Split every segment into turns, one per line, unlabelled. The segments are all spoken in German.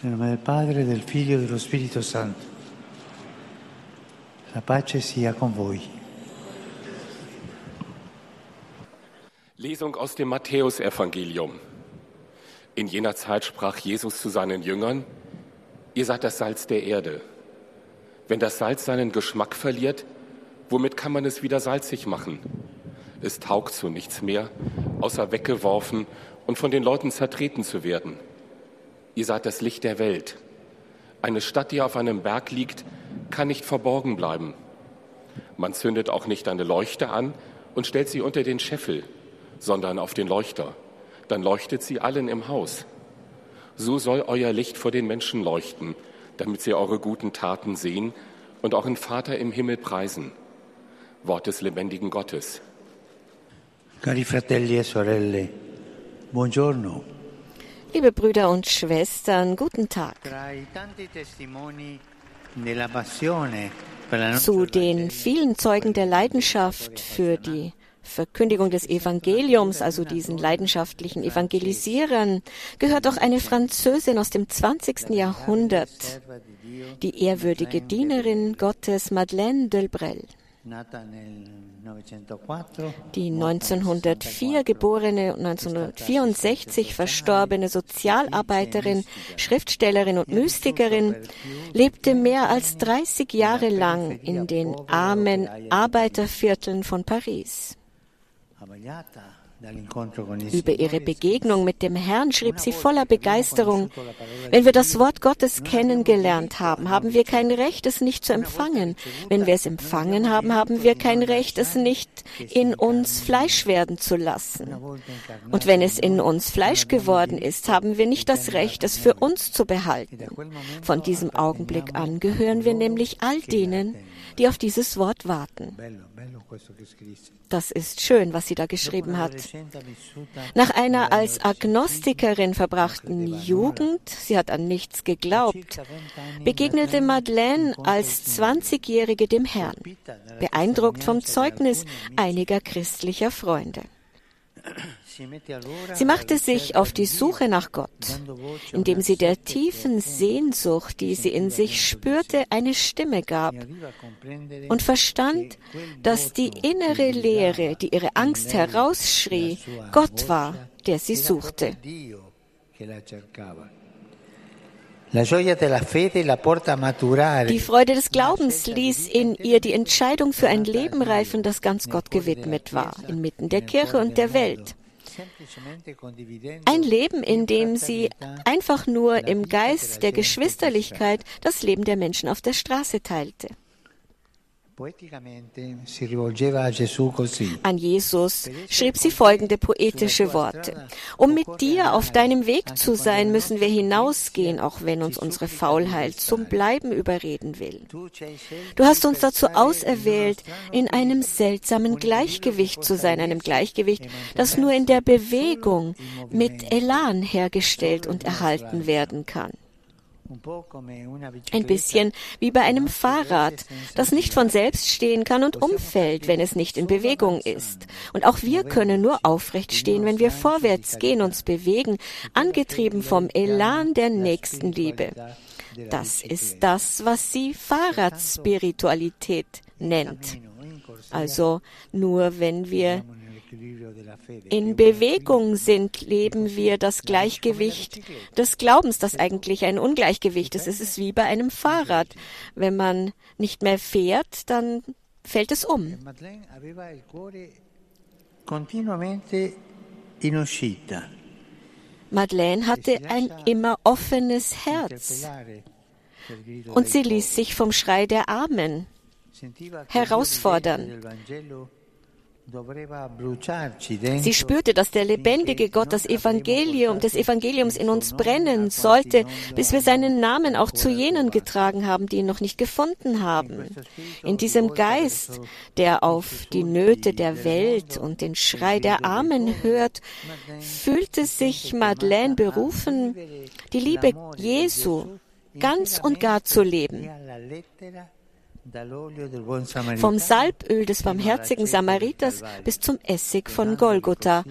Nel nome del Padre, del Figlio e dello Spirito Santo. La pace sia con voi.
Lesung aus dem Matthäusevangelium. In jener Zeit sprach Jesus zu seinen Jüngern, ihr seid das Salz der Erde. Wenn das Salz seinen Geschmack verliert, womit kann man es wieder salzig machen? Es taugt zu nichts mehr, außer weggeworfen und von den Leuten zertreten zu werden. Ihr seid das Licht der Welt. Eine Stadt, die auf einem Berg liegt, kann nicht verborgen bleiben. Man zündet auch nicht eine Leuchte an und stellt sie unter den Scheffel, sondern auf den Leuchter. Dann leuchtet sie allen im Haus. So soll euer Licht vor den Menschen leuchten, damit sie eure guten Taten sehen und euren Vater im Himmel preisen. Wort des lebendigen Gottes.
Cari fratelli e sorelle, buongiorno.
Liebe Brüder und Schwestern, guten Tag. Zu den vielen Zeugen der Leidenschaft für die Verkündigung des Evangeliums, also diesen leidenschaftlichen Evangelisierern, gehört auch eine Französin aus dem 20. Jahrhundert, die ehrwürdige Dienerin Gottes Madeleine Delbrel.
Nata nel 904,
Die 1904 geborene und 1964 verstorbene Sozialarbeiterin, Schriftstellerin und Mystikerin lebte mehr als 30 Jahre lang in den armen Arbeitervierteln von Paris.
abbagliata dall'incontro con il
Über ihre Begegnung mit dem Herrn schrieb sie voller Begeisterung, wenn wir das Wort Gottes kennengelernt haben, haben wir kein Recht, es nicht zu empfangen. Wenn wir es empfangen haben, haben wir kein Recht, es nicht in uns Fleisch werden zu lassen. Und wenn es in uns Fleisch geworden ist, haben wir nicht das Recht, es für uns zu behalten. Von diesem Augenblick an gehören wir nämlich all denen, die auf dieses Wort warten. Das ist schön, was sie da geschrieben hat. Nach einer als Agnostikerin verbrachten Jugend, sie hat an nichts geglaubt, begegnete Madeleine als 20-Jährige dem Herrn, beeindruckt vom Zeugnis einiger christlicher Freunde. Sie machte sich auf die Suche nach Gott, indem sie der tiefen Sehnsucht, die sie in sich spürte, eine Stimme gab und verstand, dass die innere Leere, die ihre Angst herausschrie, Gott war, der sie suchte. Die Freude des Glaubens ließ in ihr die Entscheidung für ein Leben reifen, das ganz Gott gewidmet war, inmitten der Kirche und der Welt. Ein Leben, in dem sie einfach nur im Geist der Geschwisterlichkeit das Leben der Menschen auf der Straße teilte. An Jesus schrieb sie folgende poetische Worte. Um mit dir auf deinem Weg zu sein, müssen wir hinausgehen, auch wenn uns unsere Faulheit zum Bleiben überreden will. Du hast uns dazu auserwählt, in einem seltsamen Gleichgewicht zu sein, einem Gleichgewicht, das nur in der Bewegung mit Elan hergestellt und erhalten werden kann. Ein bisschen wie bei einem Fahrrad, das nicht von selbst stehen kann und umfällt, wenn es nicht in Bewegung ist. Und auch wir können nur aufrecht stehen, wenn wir vorwärts gehen, uns bewegen, angetrieben vom Elan der Nächstenliebe. Das ist das, was sie Fahrradspiritualität nennt. Also nur wenn wir. In Bewegung sind, leben wir das Gleichgewicht des Glaubens, das eigentlich ein Ungleichgewicht ist. Es ist wie bei einem Fahrrad. Wenn man nicht mehr fährt, dann fällt es um.
Madeleine
hatte ein immer offenes Herz und sie ließ sich vom Schrei der Armen herausfordern. Sie spürte, dass der lebendige Gott das Evangelium des Evangeliums in uns brennen sollte, bis wir seinen Namen auch zu jenen getragen haben, die ihn noch nicht gefunden haben. In diesem Geist, der auf die Nöte der Welt und den Schrei der Armen hört, fühlte sich Madeleine berufen, die Liebe Jesu ganz und gar zu leben. Vom Salböl des barmherzigen Samariters bis zum Essig von Golgotha,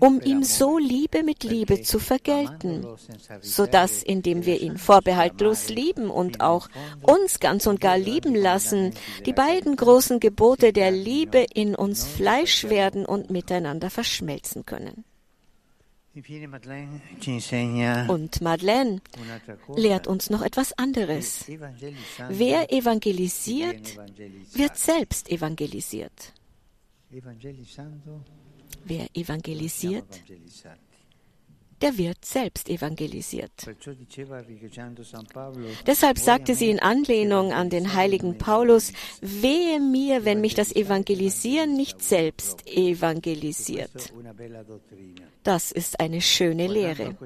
um ihm so Liebe mit Liebe zu vergelten, so dass, indem wir ihn vorbehaltlos lieben und auch uns ganz und gar lieben lassen, die beiden großen Gebote der Liebe in uns Fleisch werden und miteinander verschmelzen können. Und Madeleine lehrt uns noch etwas anderes. Wer evangelisiert, wird selbst evangelisiert. Wer evangelisiert, der wird selbst evangelisiert. Deshalb sagte sie in Anlehnung an den heiligen Paulus, wehe mir, wenn mich das Evangelisieren nicht selbst evangelisiert. Das ist eine schöne Lehre.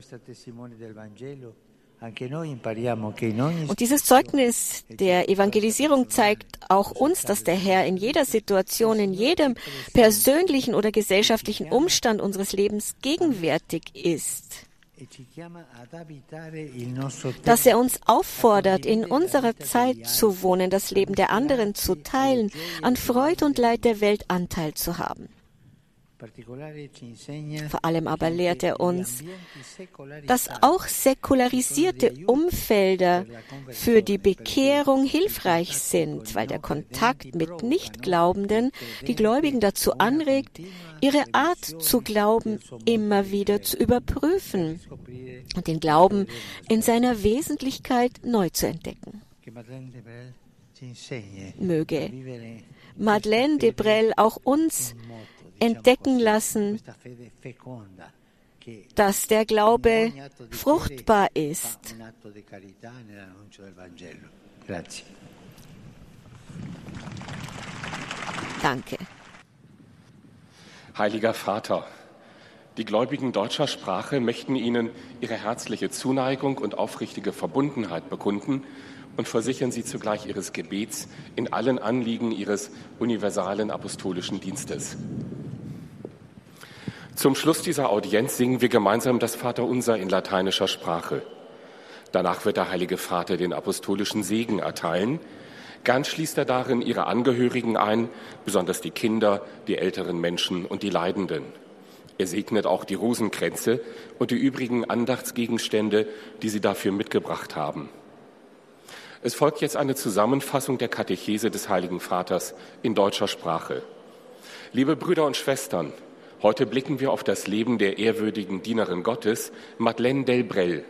Und dieses Zeugnis der Evangelisierung zeigt auch uns, dass der Herr in jeder Situation, in jedem persönlichen oder gesellschaftlichen Umstand unseres Lebens gegenwärtig ist. Dass er uns auffordert, in unserer Zeit zu wohnen, das Leben der anderen zu teilen, an Freud und Leid der Welt Anteil zu haben. Vor allem aber lehrt er uns, dass auch säkularisierte Umfelder für die Bekehrung hilfreich sind, weil der Kontakt mit Nichtglaubenden die Gläubigen dazu anregt, ihre Art zu glauben immer wieder zu überprüfen und den Glauben in seiner Wesentlichkeit neu zu entdecken. Möge Madeleine de Brel auch uns entdecken lassen, dass der Glaube fruchtbar ist. Danke.
Heiliger Vater, die Gläubigen deutscher Sprache möchten Ihnen ihre herzliche Zuneigung und aufrichtige Verbundenheit bekunden und versichern Sie zugleich Ihres Gebets in allen Anliegen Ihres universalen apostolischen Dienstes. Zum Schluss dieser Audienz singen wir gemeinsam das Vaterunser in lateinischer Sprache. Danach wird der Heilige Vater den apostolischen Segen erteilen. Gern schließt er darin ihre Angehörigen ein, besonders die Kinder, die älteren Menschen und die Leidenden. Er segnet auch die Rosenkränze und die übrigen Andachtsgegenstände, die sie dafür mitgebracht haben. Es folgt jetzt eine Zusammenfassung der Katechese des Heiligen Vaters in deutscher Sprache. Liebe Brüder und Schwestern, Heute blicken wir auf das Leben der ehrwürdigen Dienerin Gottes, Madeleine Delbrel.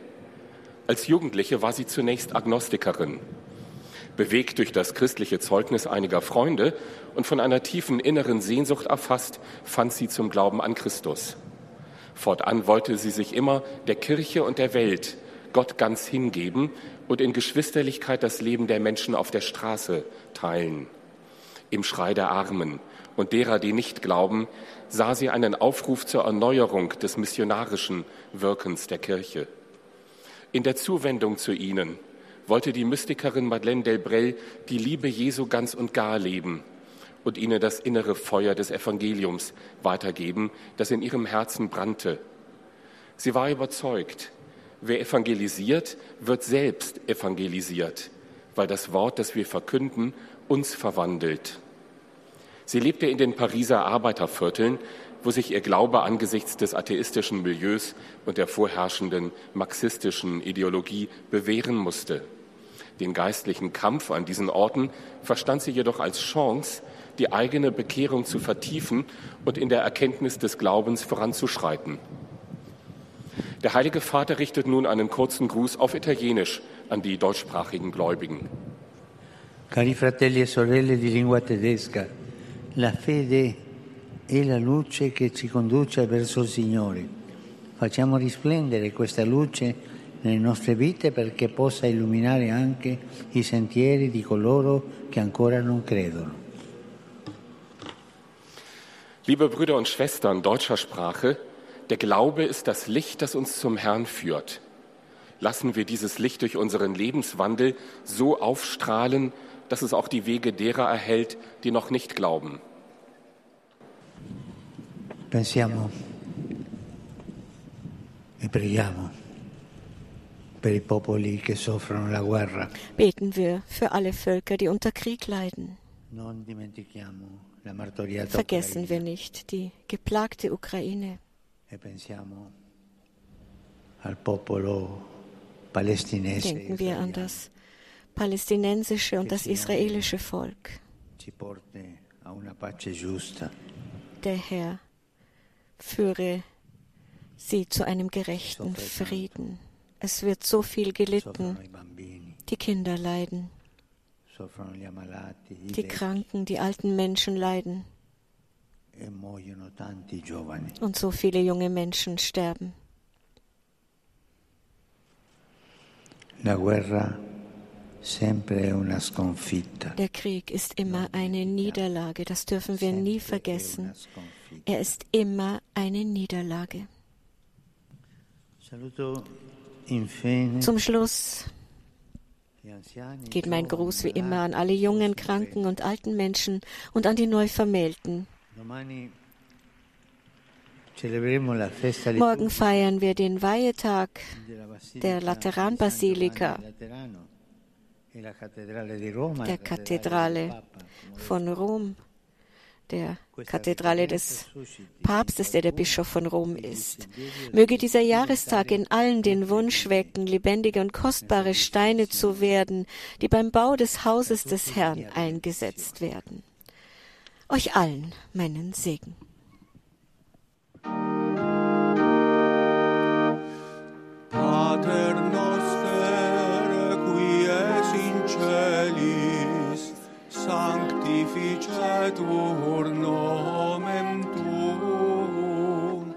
Als Jugendliche war sie zunächst Agnostikerin. Bewegt durch das christliche Zeugnis einiger Freunde und von einer tiefen inneren Sehnsucht erfasst, fand sie zum Glauben an Christus. Fortan wollte sie sich immer der Kirche und der Welt, Gott ganz hingeben und in Geschwisterlichkeit das Leben der Menschen auf der Straße teilen. Im Schrei der Armen und derer, die nicht glauben, sah sie einen Aufruf zur Erneuerung des missionarischen Wirkens der Kirche. In der Zuwendung zu ihnen wollte die Mystikerin Madeleine Delbrel die Liebe Jesu ganz und gar leben und ihnen das innere Feuer des Evangeliums weitergeben, das in ihrem Herzen brannte. Sie war überzeugt, wer evangelisiert, wird selbst evangelisiert, weil das Wort, das wir verkünden, uns verwandelt. Sie lebte in den Pariser Arbeitervierteln, wo sich ihr Glaube angesichts des atheistischen Milieus und der vorherrschenden marxistischen Ideologie bewähren musste. Den geistlichen Kampf an diesen Orten verstand sie jedoch als Chance, die eigene Bekehrung zu vertiefen und in der Erkenntnis des Glaubens voranzuschreiten. Der Heilige Vater richtet nun einen kurzen Gruß auf Italienisch an die deutschsprachigen Gläubigen.
Cari fratelli e sorelle di lingua tedesca, La fede è la luce che ci conduce verso il Signore. Facciamo risplendere questa luce nelle nostre vite perché possa illuminare anche i sentieri di coloro che ancora non credono.
Liebe Brüder und Schwestern deutscher Sprache, der Glaube ist das Licht, das uns zum Herrn führt. Lassen wir dieses Licht durch unseren Lebenswandel so aufstrahlen, dass es auch die Wege derer erhält, die noch nicht glauben.
Pensiamo e preghiamo. per i popoli che soffrono la guerra.
Beten wir für alle Völker, die unter Krieg leiden.
Non dimentichiamo la martoriata
Vergessen wir nicht die geplagte Ukraine
e pensiamo al popolo palestinese e
Denken wir an das palästinensische und das israelische Volk. Der Herr führe sie zu einem gerechten Frieden. Es wird so viel gelitten. Die Kinder leiden, die Kranken, die alten Menschen leiden
e
und so viele junge Menschen sterben.
La guerra
Der Krieg ist immer eine Niederlage, das dürfen wir nie vergessen. Er ist immer eine Niederlage. Zum Schluss geht mein Gruß wie immer an alle jungen, kranken und alten Menschen und an die Neuvermählten. Morgen feiern wir den Weihetag der Lateranbasilika, der Kathedrale von Rom, der Kathedrale des Papstes, der der Bischof von Rom ist. Möge dieser Jahrestag in allen den Wunsch wecken, lebendige und kostbare Steine zu werden, die beim Bau des Hauses des Herrn eingesetzt werden. Euch allen meinen Segen.
Pater sanctificetur nomen tuum,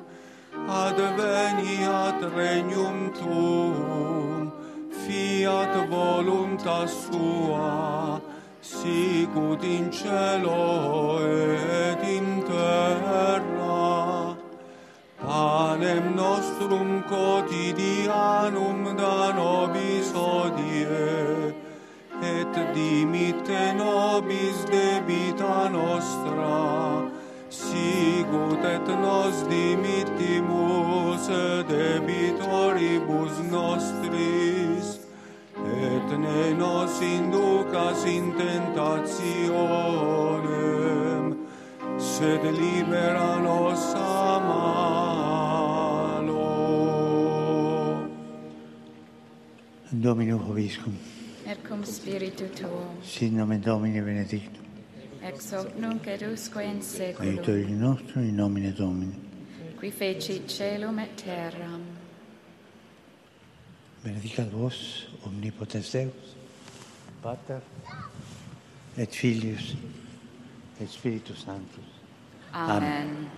adveniat regnum tuum, fiat voluntas tua, sicut in cielo et in terra. Panem nostrum quotidianum da nobis odie, et dimitte nobis debita nostra, sicut et nos dimittimus debitoribus nostris, et ne nos inducas in tentationem, sed libera nos a malo.
Dominum vobiscum.
Et cum spiritu tuo,
sit nomen Domini benedictum,
ex hoc nunc et usque in seculum,
aiutorium nostro in nomine Domini.
qui fecit celum et terram.
Benedicat vos, omnipotens Deus, Pater, et Filius, et Spiritus Sanctus.
Amen.